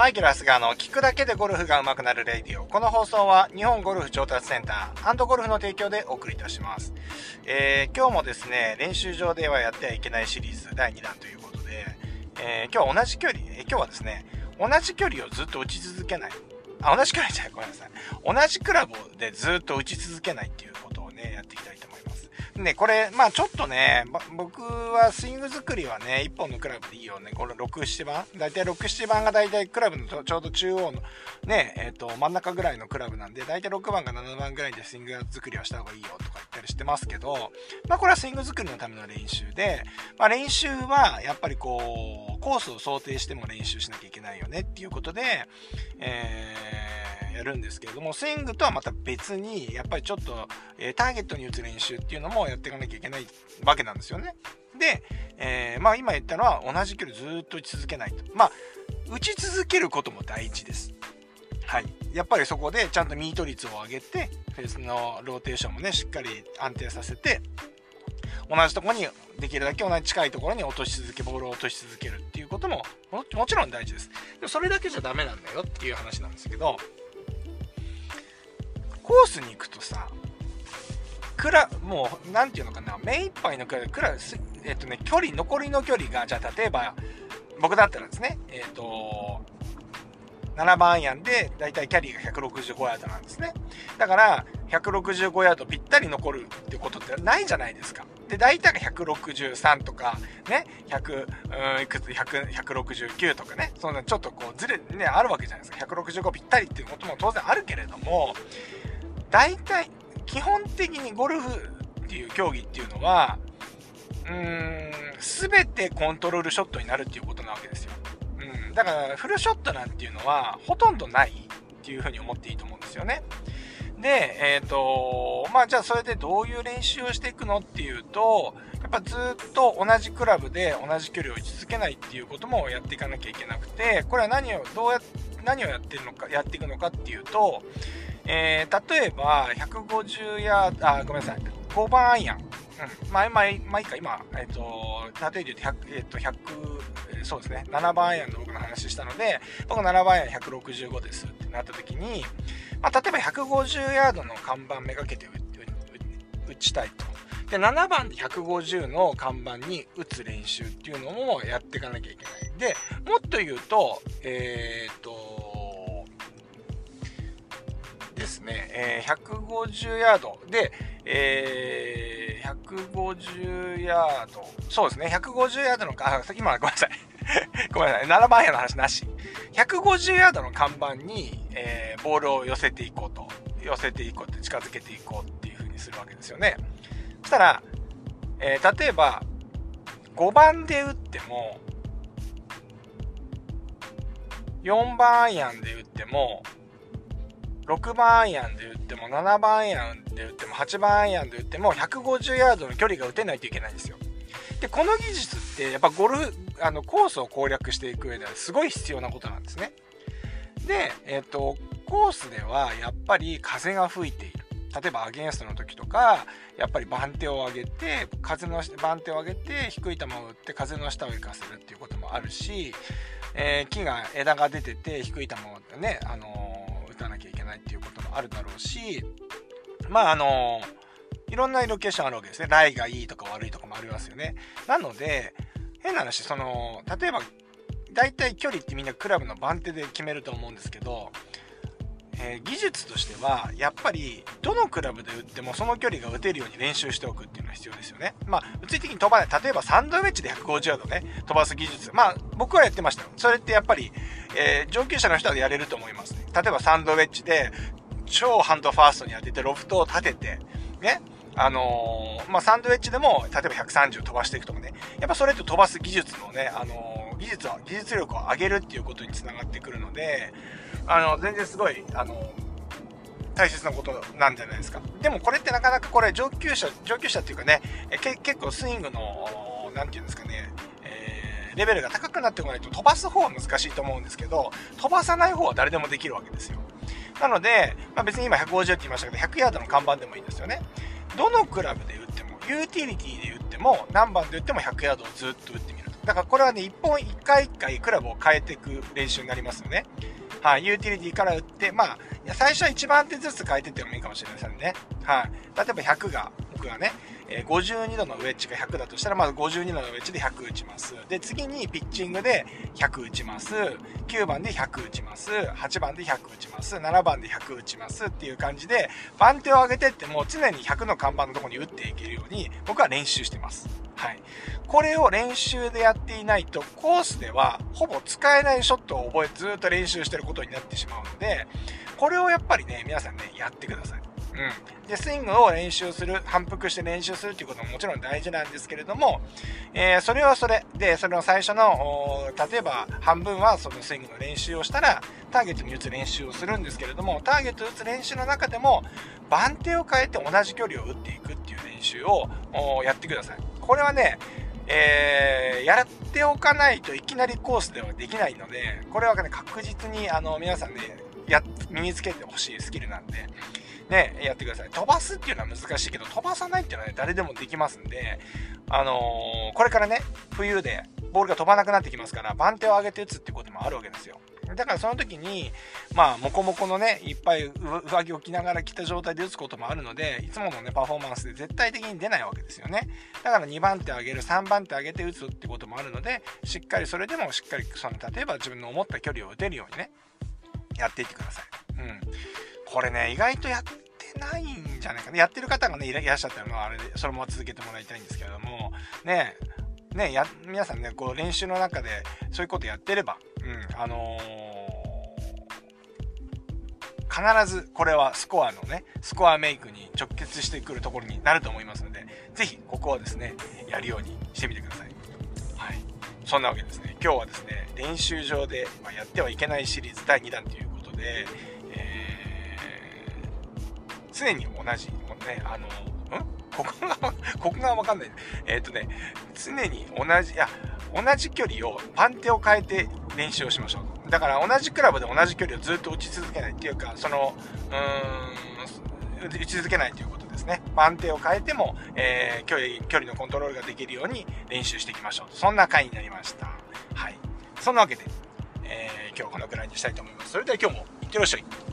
マイケル・ハスガーの聞くだけでゴルフが上手くなるレディオ。この放送は日本ゴルフ調達センターゴルフの提供でお送りいたします。えー、今日もですね、練習場ではやってはいけないシリーズ第2弾ということで、えー、今日は同じ距離、えー、今日はですね、同じ距離をずっと打ち続けない。あ、同じ距離じゃない、ごめんなさい。同じクラブでずっと打ち続けないっていうことをね、やっていきたいと思います。ね、これ、まあちょっとね、僕はスイング作りはね、1本のクラブでいいよね。この6、7番。だいたい6、7番がだいたいクラブのちょうど中央のね、えっ、ー、と、真ん中ぐらいのクラブなんで、だいたい6番か7番ぐらいでスイング作りをした方がいいよとか言ったりしてますけど、まあこれはスイング作りのための練習で、まあ練習はやっぱりこう、コースを想定しても練習しなきゃいけないよねっていうことで、えーるんですけれども、スイングとはまた別に、やっぱりちょっと、え、ターゲットに打つ練習っていうのもやっていかなきゃいけないわけなんですよね。で、えー、まあ今言ったのは同じ距離ずっと打ち続けないと。まあ、打ち続けることも大事です。はい。やっぱりそこでちゃんとミート率を上げて、フェースのローテーションもね、しっかり安定させて、同じとこにできるだけ同じ近いところに落とし続けボールを落とし続けるっていうことももちろん大事ですでもそれだけじゃダメなんだよっていう話なんですけどコースに行くとさ、クラ、もう、なんていうのかな、目いっぱいのクラ、クラ、えっとね、距離、残りの距離が、じゃあ例えば、僕だったらですね、えっと、7番アイアンで、だいたいキャリーが165ヤードなんですね。だから、165ヤードぴったり残るってことってないじゃないですか。で、大体が163とか、ね、100、うん、いくつ、100、169とかね、そんなちょっとこうずれ、ね、あるわけじゃないですか。165ぴったりっていうことも当然あるけれども、大体、基本的にゴルフっていう競技っていうのは、うーん、すべてコントロールショットになるっていうことなわけですよ。うん。だから、フルショットなんていうのは、ほとんどないっていうふうに思っていいと思うんですよね。で、えっ、ー、と、まあじゃあそれでどういう練習をしていくのっていうと、やっぱずっと同じクラブで同じ距離を打ち続けないっていうこともやっていかなきゃいけなくて、これは何を、どうや、何をやってるのか、やっていくのかっていうと、えー、例えば、150ヤード、あ、ごめんなさい、5番アイアン。うん。まあ、まあ、まあ、いいか、今、えっ、ー、と、例えで言うと100、えっ、ー、と、100、そうですね、7番アイアンの僕の話したので、僕7番アイアン165ですってなった時に、まあ、例えば150ヤードの看板めがけて打ちたいと。で、7番で150の看板に打つ練習っていうのもやっていかなきゃいけない。で、もっと言うと、えっ、ー、と、ですね、えー、150ヤードで、えー、150ヤード、そうですね、150ヤードの、あ、今、ごめんなさい。ごめんなさい、7番屋の話なし。150ヤードの看板に、えー、ボールを寄せていこうと。寄せていこうって、近づけていこうっていう風にするわけですよね。そしたら、えー、例えば、5番で打っても、4番アイアンで打っても、6番アイアンで打っても、7番アイアンで打っても、8番アイアンで打っても、150ヤードの距離が打てないといけないんですよ。で、この技術って、やっぱゴルフ、あの、コースを攻略していく上ではすごい必要なことなんですね。で、えっ、ー、と、コースではやっぱり風が吹いている。例えばアゲンストの時とか、やっぱり番手を上げて、風の番手を上げて、低い球を打って風の下を生かせるっていうこともあるし、えー、木が、枝が出てて、低い球をね、あのかなきゃいけないっていうこともあるだろうし、まああの、いろんなロケーションあるわけですね。ライがいいとか悪いとかもありますよね。なので、変な話、その、例えば、大体距離ってみんなクラブの番手で決めると思うんですけど、えー、技術としてはやっぱりどのクラブで打ってもその距離が打てるように練習しておくっていうのが必要ですよね。まあ物理的に飛ばない例えばサンドウェッジで150ヤードね飛ばす技術まあ僕はやってましたよ。それってやっぱり、えー、上級者の人はやれると思いますね。例えばサンドウェッジで超ハンドファーストに当ててロフトを立ててねあのー、まあ、サンドウェッジでも、例えば130飛ばしていくとかね。やっぱそれって飛ばす技術のね、あの、技術は、技術力を上げるっていうことにつながってくるので、あの、全然すごい、あの、大切なことなんじゃないですか。でもこれってなかなかこれ上級者、上級者っていうかね、け結構スイングの、なんていうんですかね、レベルが高くなってこないと飛ばす方は難しいと思うんですけど、飛ばさない方は誰でもできるわけですよ。なので、まあ、別に今150って言いましたけど、100ヤードの看板でもいいんですよね。どのクラブで打っても、ユーティリティで打っても、何番で打っても100ヤードをずっと打ってみる。だからこれはね、一本1回1回クラブを変えていく練習になりますよね。はい、ユーティリティから打って、まあ、最初は1番手ずつ変えてってもいいかもしれませんね。はい。例えば100が、僕がね、え52度のウェッジが100だとしたら、まず52度のウェッジで100打ちます。で、次にピッチングで100打ちます。9番で100打ちます。8番で100打ちます。7番で100打ちますっていう感じで、番手を上げてっても常に100の看板のとこに打っていけるように、僕は練習してます。はい。これを練習でやっていないと、コースではほぼ使えないショットを覚え、ずっと練習してることになってしまうので、これをやっぱりね、皆さんね、やってください。うん。で、スイングを練習する、反復して練習するっていうことももちろん大事なんですけれども、えー、それはそれ。で、それの最初の、例えば半分はそのスイングの練習をしたら、ターゲットに打つ練習をするんですけれども、ターゲットを打つ練習の中でも、番手を変えて同じ距離を打っていくっていう練習をやってください。これはね、えー、やっておかないといきなりコースではできないので、これはね、確実にあの皆さんね、や、身につけてほしいスキルなんで、ね、やってください。飛ばすっていうのは難しいけど、飛ばさないっていうのはね、誰でもできますんで、あのー、これからね、冬でボールが飛ばなくなってきますから、番手を上げて打つってこともあるわけですよ。だからその時に、まあ、もこもこのね、いっぱい上着を着ながら着た状態で打つこともあるので、いつものね、パフォーマンスで絶対的に出ないわけですよね。だから2番手上げる、3番手上げて打つってこともあるので、しっかりそれでもしっかり、その、例えば自分の思った距離を打てるようにね、やっていってください。うん。これね、意外とやってないんじゃないかな。やってる方がね、いらっしゃったら、あれで、そのまま続けてもらいたいんですけれども、ね、ね、や、皆さんね、こう練習の中でそういうことやってれば、うん、あのー、必ずこれはスコアのね、スコアメイクに直結してくるところになると思いますので、ぜひここはですね、やるようにしてみてください。はい。そんなわけですね、今日はですね、練習場でやってはいけないシリーズ第2弾ということで、常に同じ、ね、あの、ん？ここが、ここがわかんない。えっ、とね、常に同じ、いや、同じ距離を、パンテを変えて練習をしましょう。だから同じクラブで同じ距離をずっと打ち続けないっていうか、その、うーん、打ち続けないということですね。番手を変えても、えー、距離、距離のコントロールができるように練習していきましょう。そんな回になりました。はい。そんなわけで、えー、今日はこのくらいにしたいと思います。それでは今日もいってらっしゃい。